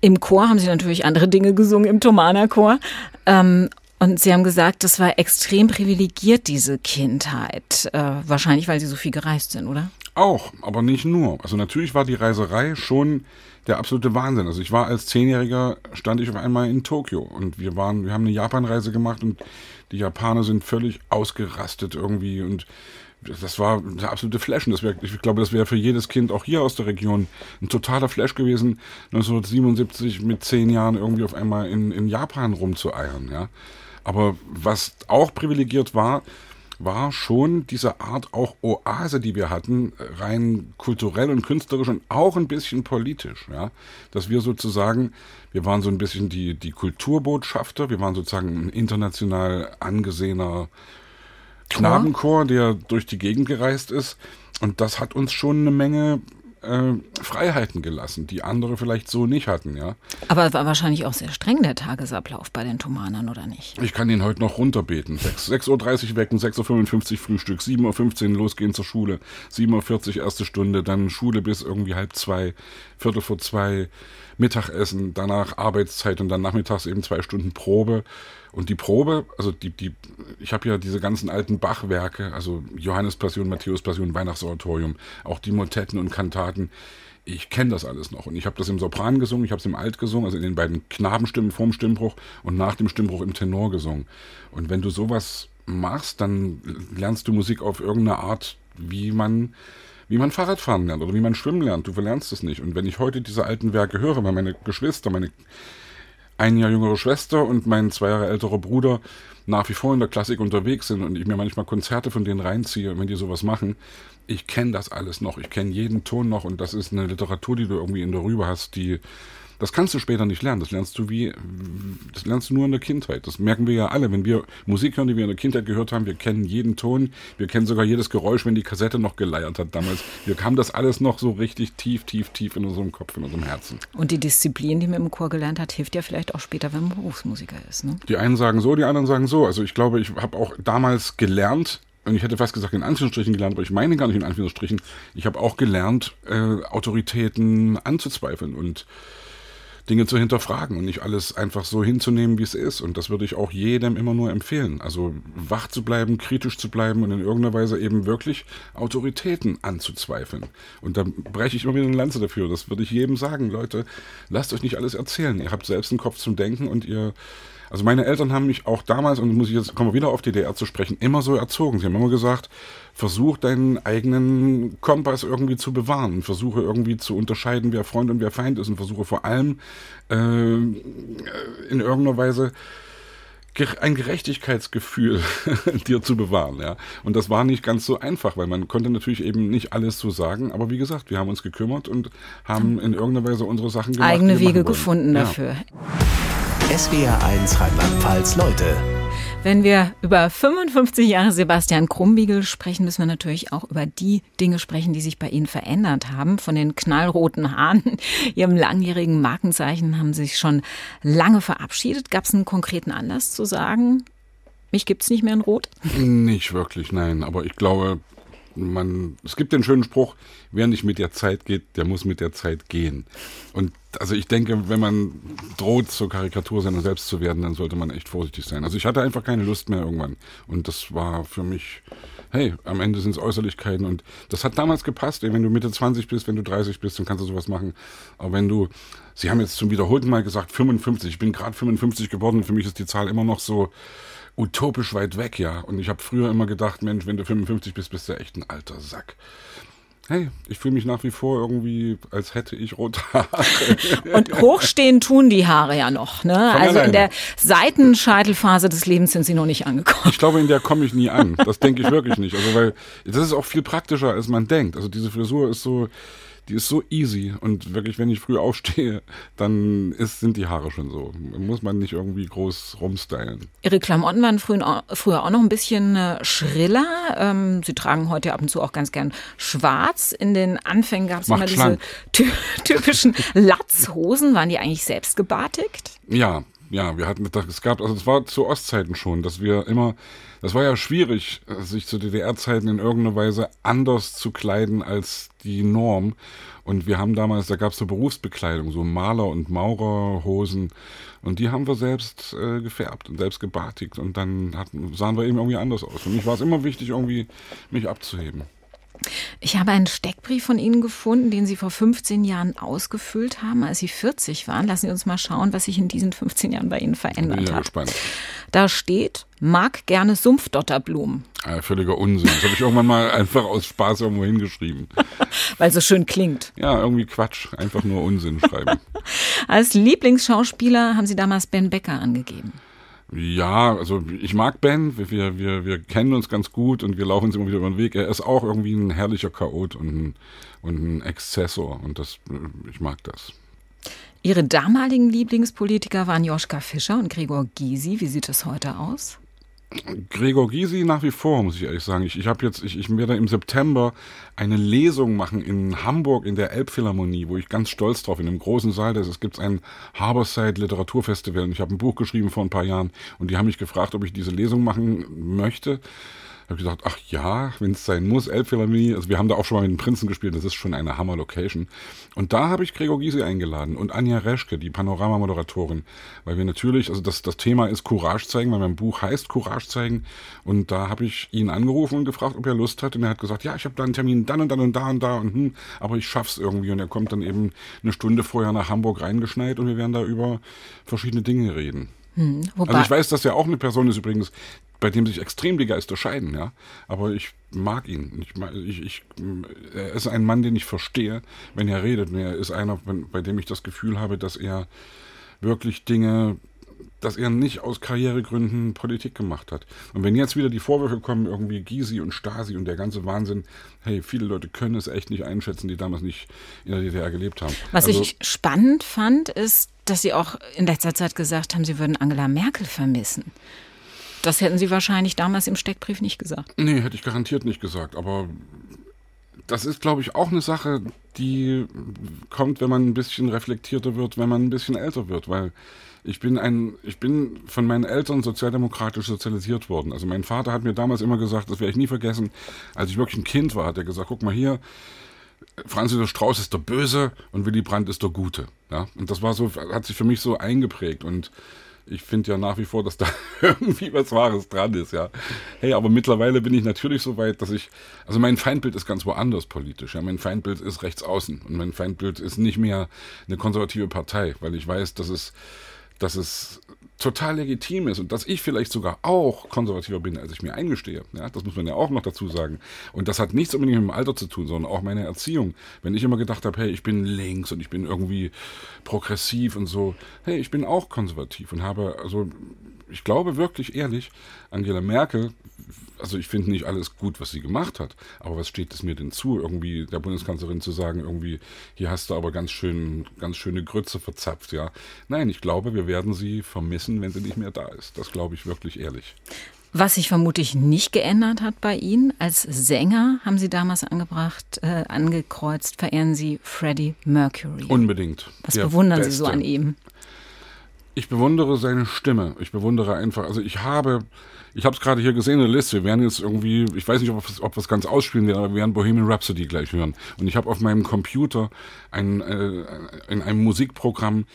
Im Chor haben Sie natürlich andere Dinge gesungen, im Thomaner Chor. Ähm, und Sie haben gesagt, das war extrem privilegiert, diese Kindheit. Äh, wahrscheinlich, weil Sie so viel gereist sind, oder? Auch, aber nicht nur. Also natürlich war die Reiserei schon der absolute Wahnsinn. Also ich war als Zehnjähriger, stand ich auf einmal in Tokio und wir waren, wir haben eine Japanreise gemacht und die Japaner sind völlig ausgerastet irgendwie und das war der absolute Flash. Das wär, ich glaube, das wäre für jedes Kind auch hier aus der Region ein totaler Flash gewesen, 1977 mit zehn Jahren irgendwie auf einmal in, in Japan rumzueiern, ja. Aber was auch privilegiert war, war schon diese Art auch Oase, die wir hatten, rein kulturell und künstlerisch und auch ein bisschen politisch, ja. Dass wir sozusagen, wir waren so ein bisschen die, die Kulturbotschafter, wir waren sozusagen ein international angesehener Knabenchor, der durch die Gegend gereist ist. Und das hat uns schon eine Menge äh, Freiheiten gelassen, die andere vielleicht so nicht hatten, ja. Aber war wahrscheinlich auch sehr streng der Tagesablauf bei den Thomanern, oder nicht? Ich kann ihn heute noch runterbeten. 6.30 Uhr wecken, 6.55 Uhr Frühstück, 7.15 Uhr losgehen zur Schule, 7.40 Uhr erste Stunde, dann Schule bis irgendwie halb zwei, Viertel vor zwei, Mittagessen, danach Arbeitszeit und dann nachmittags eben zwei Stunden Probe. Und die Probe, also die, die, ich habe ja diese ganzen alten Bachwerke, also Johannes Passion, Matthäus Passion, Weihnachtsoratorium, auch die Motetten und Kantaten. Ich kenne das alles noch. Und ich habe das im Sopran gesungen, ich habe es im Alt gesungen, also in den beiden Knabenstimmen vorm Stimmbruch und nach dem Stimmbruch im Tenor gesungen. Und wenn du sowas machst, dann lernst du Musik auf irgendeine Art, wie man wie man Fahrradfahren lernt oder wie man schwimmen lernt. Du verlernst es nicht. Und wenn ich heute diese alten Werke höre, weil meine Geschwister, meine ein Jahr jüngere Schwester und mein zwei Jahre älterer Bruder nach wie vor in der Klassik unterwegs sind und ich mir manchmal Konzerte von denen reinziehe, wenn die sowas machen, ich kenne das alles noch, ich kenne jeden Ton noch und das ist eine Literatur, die du irgendwie in der Rübe hast, die das kannst du später nicht lernen. Das lernst du wie, das lernst du nur in der Kindheit. Das merken wir ja alle. Wenn wir Musik hören, die wir in der Kindheit gehört haben, wir kennen jeden Ton, wir kennen sogar jedes Geräusch, wenn die Kassette noch geleiert hat damals. Wir haben das alles noch so richtig tief, tief, tief in unserem Kopf, in unserem Herzen. Und die Disziplin, die man im Chor gelernt hat, hilft ja vielleicht auch später, wenn man Berufsmusiker ist. Ne? Die einen sagen so, die anderen sagen so. Also ich glaube, ich habe auch damals gelernt, und ich hätte fast gesagt in Anführungsstrichen gelernt, aber ich meine gar nicht in Anführungsstrichen, ich habe auch gelernt, äh, Autoritäten anzuzweifeln und Dinge zu hinterfragen und nicht alles einfach so hinzunehmen, wie es ist. Und das würde ich auch jedem immer nur empfehlen. Also wach zu bleiben, kritisch zu bleiben und in irgendeiner Weise eben wirklich Autoritäten anzuzweifeln. Und da breche ich immer wieder eine Lanze dafür. Das würde ich jedem sagen. Leute, lasst euch nicht alles erzählen. Ihr habt selbst einen Kopf zum Denken und ihr also meine Eltern haben mich auch damals, und muss ich jetzt kommen wir wieder auf die DDR zu sprechen, immer so erzogen. Sie haben immer gesagt, versuch deinen eigenen Kompass irgendwie zu bewahren, versuche irgendwie zu unterscheiden, wer Freund und wer Feind ist und versuche vor allem äh, in irgendeiner Weise ein Gerechtigkeitsgefühl dir zu bewahren, ja. Und das war nicht ganz so einfach, weil man konnte natürlich eben nicht alles so sagen, aber wie gesagt, wir haben uns gekümmert und haben in irgendeiner Weise unsere Sachen gemacht. Eigene Wege gefunden dafür. Ja. SWR1 Rheinland-Pfalz Leute. Wenn wir über 55 Jahre Sebastian Krumbiegel sprechen, müssen wir natürlich auch über die Dinge sprechen, die sich bei Ihnen verändert haben. Von den knallroten Haaren, Ihrem langjährigen Markenzeichen, haben Sie sich schon lange verabschiedet. Gab es einen konkreten Anlass zu sagen, mich gibt es nicht mehr in Rot? Nicht wirklich, nein. Aber ich glaube, man, es gibt den schönen Spruch, wer nicht mit der Zeit geht, der muss mit der Zeit gehen. Und also ich denke, wenn man droht, zur Karikatur seiner selbst zu werden, dann sollte man echt vorsichtig sein. Also ich hatte einfach keine Lust mehr irgendwann. Und das war für mich, hey, am Ende sind es Äußerlichkeiten. Und das hat damals gepasst. Ey, wenn du Mitte 20 bist, wenn du 30 bist, dann kannst du sowas machen. Aber wenn du, Sie haben jetzt zum wiederholten Mal gesagt, 55, ich bin gerade 55 geworden. Für mich ist die Zahl immer noch so, utopisch weit weg, ja. Und ich habe früher immer gedacht, Mensch, wenn du 55 bist, bist du echt ein alter Sack. Hey, ich fühle mich nach wie vor irgendwie, als hätte ich rote Haare. Und hochstehen tun die Haare ja noch. Ne? also alleine. in der Seitenscheitelphase des Lebens sind sie noch nicht angekommen. Ich glaube, in der komme ich nie an. Das denke ich wirklich nicht. Also weil das ist auch viel praktischer, als man denkt. Also diese Frisur ist so, die ist so easy und wirklich, wenn ich früh aufstehe, dann ist, sind die Haare schon so. Muss man nicht irgendwie groß rumstylen. Ihre Klamotten waren früher, auch noch ein bisschen äh, schriller. Ähm, Sie tragen heute ab und zu auch ganz gern schwarz. In den Anfängen gab es immer diese typischen Latzhosen. Waren die eigentlich selbst gebartigt? Ja, ja, wir hatten, es gab, also es war zu Ostzeiten schon, dass wir immer, das war ja schwierig, sich zu DDR-Zeiten in irgendeiner Weise anders zu kleiden als die Norm. Und wir haben damals, da gab es so Berufsbekleidung, so Maler- und Maurerhosen. Und die haben wir selbst äh, gefärbt und selbst gebartigt. Und dann hatten, sahen wir eben irgendwie anders aus. Für mich war es immer wichtig, irgendwie mich abzuheben. Ich habe einen Steckbrief von Ihnen gefunden, den Sie vor 15 Jahren ausgefüllt haben, als Sie 40 waren. Lassen Sie uns mal schauen, was sich in diesen 15 Jahren bei Ihnen verändert ja hat. Gespannt. Da steht, mag gerne Sumpfdotterblumen. Ja, völliger Unsinn. Das habe ich irgendwann mal einfach aus Spaß irgendwo hingeschrieben. Weil es so schön klingt. Ja, irgendwie Quatsch. Einfach nur Unsinn schreiben. als Lieblingsschauspieler haben Sie damals Ben Becker angegeben. Ja, also ich mag Ben, wir, wir, wir kennen uns ganz gut und wir laufen uns immer wieder über den Weg. Er ist auch irgendwie ein herrlicher Chaot und ein, und ein Exzessor und das, ich mag das. Ihre damaligen Lieblingspolitiker waren Joschka Fischer und Gregor Gysi. Wie sieht es heute aus? Gregor Gysi nach wie vor, muss ich ehrlich sagen. Ich, ich habe jetzt, ich, ich werde im September eine Lesung machen in Hamburg in der Elbphilharmonie, wo ich ganz stolz drauf in einem großen Saal. Das, es gibt ein Harborside Literaturfestival und ich habe ein Buch geschrieben vor ein paar Jahren und die haben mich gefragt, ob ich diese Lesung machen möchte habe ich gedacht, ach ja, wenn es sein muss, Elbphilharmonie, also wir haben da auch schon mal mit den Prinzen gespielt, das ist schon eine Hammer-Location. Und da habe ich Gregor Gysi eingeladen und Anja Reschke, die Panorama-Moderatorin, weil wir natürlich, also das, das Thema ist Courage zeigen, weil mein Buch heißt Courage zeigen. Und da habe ich ihn angerufen und gefragt, ob er Lust hat. Und er hat gesagt, ja, ich habe da einen Termin dann und dann und da und da und hm, aber ich schaff's irgendwie. Und er kommt dann eben eine Stunde vorher nach Hamburg reingeschneit und wir werden da über verschiedene Dinge reden. Hm, also ich weiß, dass er auch eine Person ist übrigens, bei dem sich extrem die Geister scheiden, ja. Aber ich mag ihn. Ich, ich, ich, er ist ein Mann, den ich verstehe, wenn er redet. Er ist einer, bei dem ich das Gefühl habe, dass er wirklich Dinge, dass er nicht aus Karrieregründen Politik gemacht hat. Und wenn jetzt wieder die Vorwürfe kommen, irgendwie Gysi und Stasi und der ganze Wahnsinn, hey, viele Leute können es echt nicht einschätzen, die damals nicht in der DDR gelebt haben. Was also, ich spannend fand, ist, dass Sie auch in letzter Zeit gesagt haben, Sie würden Angela Merkel vermissen. Das hätten Sie wahrscheinlich damals im Steckbrief nicht gesagt. Nee, hätte ich garantiert nicht gesagt. Aber das ist, glaube ich, auch eine Sache, die kommt, wenn man ein bisschen reflektierter wird, wenn man ein bisschen älter wird, weil ich bin ein, ich bin von meinen Eltern sozialdemokratisch sozialisiert worden. Also mein Vater hat mir damals immer gesagt, das werde ich nie vergessen, als ich wirklich ein Kind war, hat er gesagt, guck mal hier, Franz Josef Strauß ist der Böse und Willy Brandt ist der Gute. Ja? Und das war so, hat sich für mich so eingeprägt und ich finde ja nach wie vor, dass da irgendwie was Wahres dran ist, ja. Hey, aber mittlerweile bin ich natürlich so weit, dass ich, also mein Feindbild ist ganz woanders politisch, ja. Mein Feindbild ist rechts außen und mein Feindbild ist nicht mehr eine konservative Partei, weil ich weiß, dass es, dass es total legitim ist und dass ich vielleicht sogar auch konservativer bin, als ich mir eingestehe. Ja, das muss man ja auch noch dazu sagen. Und das hat nichts unbedingt mit dem Alter zu tun, sondern auch meine Erziehung. Wenn ich immer gedacht habe, hey, ich bin links und ich bin irgendwie progressiv und so, hey, ich bin auch konservativ und habe, also ich glaube wirklich ehrlich, Angela Merkel also ich finde nicht alles gut, was sie gemacht hat, aber was steht es mir denn zu, irgendwie der Bundeskanzlerin zu sagen, irgendwie, hier hast du aber ganz schön, ganz schöne Grütze verzapft, ja. Nein, ich glaube, wir werden sie vermissen, wenn sie nicht mehr da ist. Das glaube ich wirklich ehrlich. Was sich vermutlich nicht geändert hat bei Ihnen, als Sänger haben Sie damals angebracht, äh, angekreuzt, verehren Sie Freddie Mercury. Unbedingt. Was bewundern Beste. Sie so an ihm? Ich bewundere seine Stimme. Ich bewundere einfach, also ich habe ich habe es gerade hier gesehen in der Liste. Wir werden jetzt irgendwie, ich weiß nicht, ob, ob wir es ganz ausspielen werden, aber wir werden Bohemian Rhapsody gleich hören. Und ich habe auf meinem Computer ein, äh, in einem Musikprogramm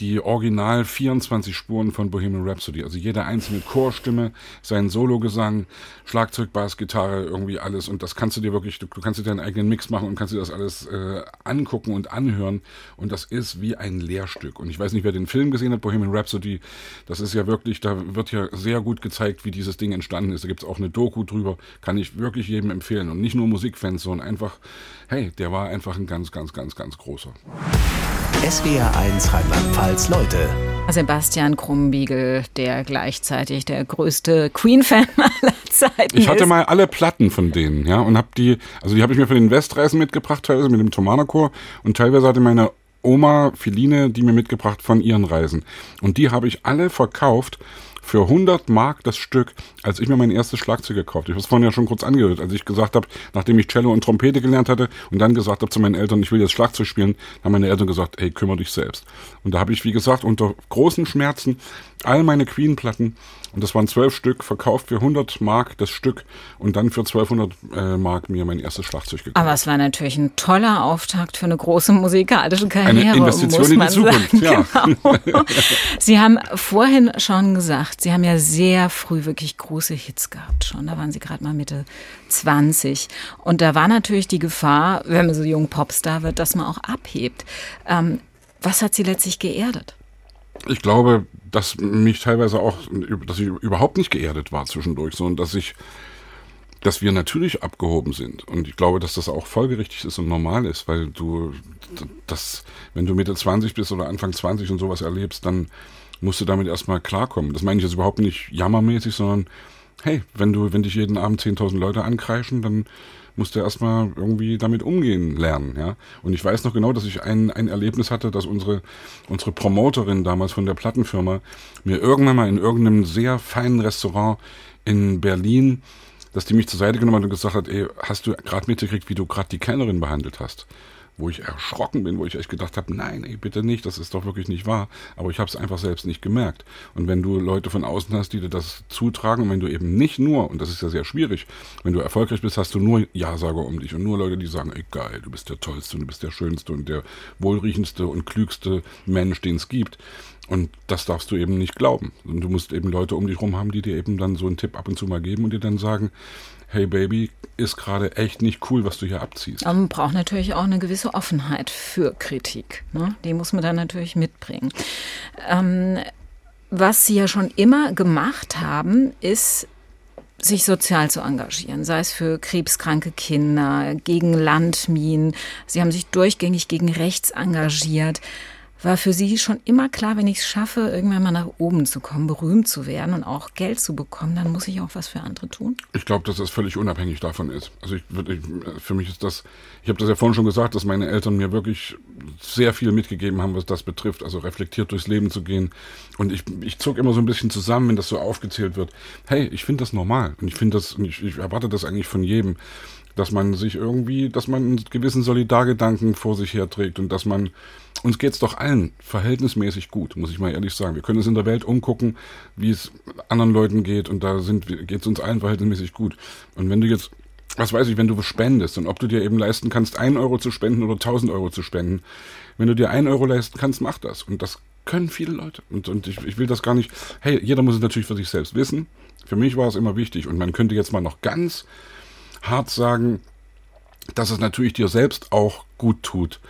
die original 24 Spuren von Bohemian Rhapsody. Also jeder einzelne Chorstimme, sein Sologesang, Schlagzeug, Bass, Gitarre, irgendwie alles. Und das kannst du dir wirklich, du, du kannst dir deinen eigenen Mix machen und kannst dir das alles äh, angucken und anhören. Und das ist wie ein Lehrstück. Und ich weiß nicht, wer den Film gesehen hat, Bohemian Rhapsody. Das ist ja wirklich, da wird ja sehr gut gezeigt, wie dieses Ding entstanden ist. Da gibt es auch eine Doku drüber. Kann ich wirklich jedem empfehlen. Und nicht nur Musikfans, sondern einfach, hey, der war einfach ein ganz, ganz, ganz, ganz großer. SWR 1 Rheinland-Pfalz Leute. Sebastian Krumbiegel, der gleichzeitig der größte Queen-Fan aller Zeiten Ich hatte ist. mal alle Platten von denen, ja, und hab die, also die habe ich mir für den Westreisen mitgebracht, teilweise mit dem Thomanerchor und teilweise hatte meine Oma Philine die mir mitgebracht von ihren Reisen. Und die habe ich alle verkauft für 100 Mark das Stück, als ich mir mein erstes Schlagzeug gekauft habe. Ich habe es vorhin ja schon kurz angehört, als ich gesagt habe, nachdem ich Cello und Trompete gelernt hatte und dann gesagt habe zu meinen Eltern, ich will jetzt Schlagzeug spielen, haben meine Eltern gesagt, hey, kümmere dich selbst. Und da habe ich, wie gesagt, unter großen Schmerzen all meine Queen-Platten und das waren zwölf Stück, verkauft für 100 Mark das Stück und dann für 1200 äh, Mark mir mein erstes Schlagzeug gekauft. Aber es war natürlich ein toller Auftakt für eine große musikalische Karriere. Eine Investition in die Zukunft, sagen. ja. Genau. Sie haben vorhin schon gesagt, Sie haben ja sehr früh wirklich große Hits gehabt schon. Da waren Sie gerade mal Mitte 20. Und da war natürlich die Gefahr, wenn man so jung Popstar wird, dass man auch abhebt. Ähm, was hat Sie letztlich geerdet? Ich glaube, dass mich teilweise auch, dass ich überhaupt nicht geerdet war zwischendurch, sondern dass ich, dass wir natürlich abgehoben sind. Und ich glaube, dass das auch folgerichtig ist und normal ist, weil du, das, wenn du Mitte 20 bist oder Anfang 20 und sowas erlebst, dann musst du damit erstmal klarkommen. Das meine ich jetzt überhaupt nicht jammermäßig, sondern hey, wenn du, wenn dich jeden Abend 10.000 Leute ankreischen, dann musst du erstmal irgendwie damit umgehen lernen, ja. Und ich weiß noch genau, dass ich ein, ein Erlebnis hatte, dass unsere, unsere Promoterin damals von der Plattenfirma mir irgendwann mal in irgendeinem sehr feinen Restaurant in Berlin, dass die mich zur Seite genommen hat und gesagt hat, ey, hast du gerade mitgekriegt, wie du gerade die Kellnerin behandelt hast? Wo ich erschrocken bin, wo ich echt gedacht habe, nein, ey, bitte nicht, das ist doch wirklich nicht wahr. Aber ich habe es einfach selbst nicht gemerkt. Und wenn du Leute von außen hast, die dir das zutragen und wenn du eben nicht nur, und das ist ja sehr schwierig, wenn du erfolgreich bist, hast du nur Ja-Sager um dich und nur Leute, die sagen, ey, geil, du bist der Tollste und du bist der Schönste und der wohlriechendste und klügste Mensch, den es gibt. Und das darfst du eben nicht glauben. Und du musst eben Leute um dich rum haben, die dir eben dann so einen Tipp ab und zu mal geben und dir dann sagen, hey Baby, ist gerade echt nicht cool, was du hier abziehst. Aber man braucht natürlich auch eine gewisse Offenheit für Kritik. Ne? Die muss man dann natürlich mitbringen. Ähm, was Sie ja schon immer gemacht haben, ist sich sozial zu engagieren, sei es für krebskranke Kinder, gegen Landminen. Sie haben sich durchgängig gegen rechts engagiert war für sie schon immer klar, wenn ich es schaffe, irgendwann mal nach oben zu kommen, berühmt zu werden und auch Geld zu bekommen, dann muss ich auch was für andere tun? Ich glaube, dass das völlig unabhängig davon ist. Also ich, ich, für mich ist das, ich habe das ja vorhin schon gesagt, dass meine Eltern mir wirklich sehr viel mitgegeben haben, was das betrifft, also reflektiert durchs Leben zu gehen. Und ich, ich zog immer so ein bisschen zusammen, wenn das so aufgezählt wird. Hey, ich finde das normal und ich finde das, ich, ich erwarte das eigentlich von jedem dass man sich irgendwie, dass man einen gewissen Solidargedanken vor sich herträgt und dass man, uns geht's doch allen verhältnismäßig gut, muss ich mal ehrlich sagen. Wir können uns in der Welt umgucken, wie es anderen Leuten geht und da sind, geht's uns allen verhältnismäßig gut. Und wenn du jetzt, was weiß ich, wenn du spendest und ob du dir eben leisten kannst, ein Euro zu spenden oder tausend Euro zu spenden, wenn du dir ein Euro leisten kannst, mach das. Und das können viele Leute. Und, und ich, ich will das gar nicht, hey, jeder muss es natürlich für sich selbst wissen. Für mich war es immer wichtig und man könnte jetzt mal noch ganz hart sagen, dass es natürlich dir selbst auch gut tut,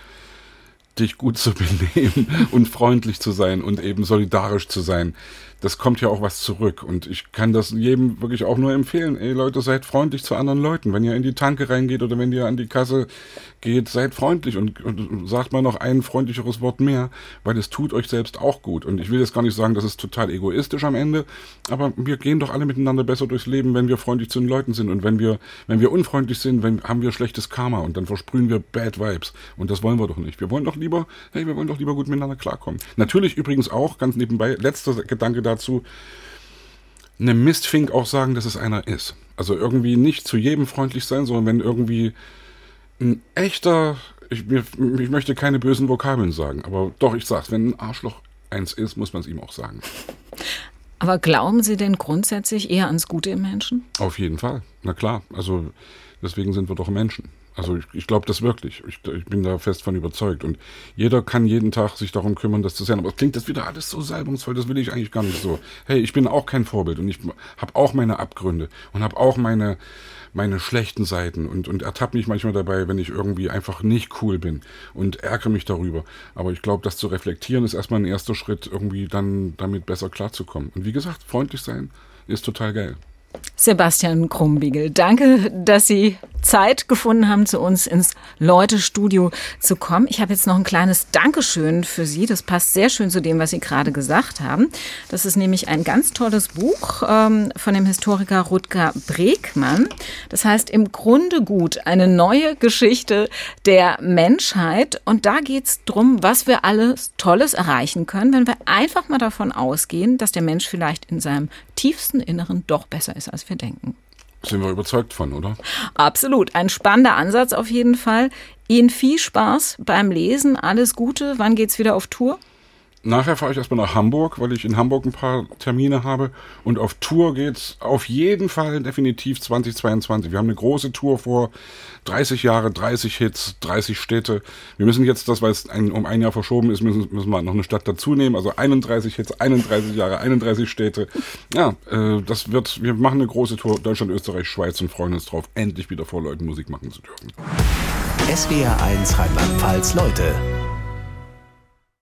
dich gut zu benehmen und freundlich zu sein und eben solidarisch zu sein das kommt ja auch was zurück. Und ich kann das jedem wirklich auch nur empfehlen. Ey Leute, seid freundlich zu anderen Leuten. Wenn ihr in die Tanke reingeht oder wenn ihr an die Kasse geht, seid freundlich und, und sagt mal noch ein freundlicheres Wort mehr, weil es tut euch selbst auch gut. Und ich will jetzt gar nicht sagen, das ist total egoistisch am Ende, aber wir gehen doch alle miteinander besser durchs Leben, wenn wir freundlich zu den Leuten sind. Und wenn wir, wenn wir unfreundlich sind, wenn, haben wir schlechtes Karma und dann versprühen wir Bad Vibes. Und das wollen wir doch nicht. Wir wollen doch lieber, hey, wir wollen doch lieber gut miteinander klarkommen. Natürlich übrigens auch, ganz nebenbei, letzter Gedanke dazu, einem Mistfink auch sagen, dass es einer ist. Also irgendwie nicht zu jedem freundlich sein, sondern wenn irgendwie ein echter, ich, mir, ich möchte keine bösen Vokabeln sagen, aber doch, ich sag's, wenn ein Arschloch eins ist, muss man es ihm auch sagen. Aber glauben Sie denn grundsätzlich eher ans Gute im Menschen? Auf jeden Fall, na klar. Also deswegen sind wir doch Menschen. Also ich, ich glaube das wirklich. Ich, ich, bin da fest von überzeugt. Und jeder kann jeden Tag sich darum kümmern, das zu sein. Aber es klingt jetzt wieder alles so salbungsvoll, das will ich eigentlich gar nicht so. Hey, ich bin auch kein Vorbild und ich habe auch meine Abgründe und habe auch meine, meine schlechten Seiten und, und ertappe mich manchmal dabei, wenn ich irgendwie einfach nicht cool bin und ärgere mich darüber. Aber ich glaube, das zu reflektieren ist erstmal ein erster Schritt, irgendwie dann damit besser klarzukommen. Und wie gesagt, freundlich sein ist total geil. Sebastian Krumbiegel, danke, dass Sie Zeit gefunden haben, zu uns ins Leute-Studio zu kommen. Ich habe jetzt noch ein kleines Dankeschön für Sie. Das passt sehr schön zu dem, was Sie gerade gesagt haben. Das ist nämlich ein ganz tolles Buch ähm, von dem Historiker Rutger Bregmann. Das heißt im Grunde gut eine neue Geschichte der Menschheit. Und da geht es darum, was wir alles Tolles erreichen können, wenn wir einfach mal davon ausgehen, dass der Mensch vielleicht in seinem tiefsten Inneren doch besser ist, als wir denken. Sind wir überzeugt von, oder? Absolut. Ein spannender Ansatz auf jeden Fall. Ihnen viel Spaß beim Lesen. Alles Gute. Wann geht's wieder auf Tour? Nachher fahre ich erstmal nach Hamburg, weil ich in Hamburg ein paar Termine habe. Und auf Tour geht's auf jeden Fall definitiv 2022. Wir haben eine große Tour vor. 30 Jahre, 30 Hits, 30 Städte. Wir müssen jetzt, das weil es ein, um ein Jahr verschoben ist, müssen, müssen wir noch eine Stadt dazu nehmen. Also 31 Hits, 31 Jahre, 31 Städte. Ja, äh, das wird, wir machen eine große Tour Deutschland, Österreich, Schweiz und freuen uns drauf, endlich wieder vor Leuten Musik machen zu dürfen. SWR 1 Rheinland-Pfalz, Leute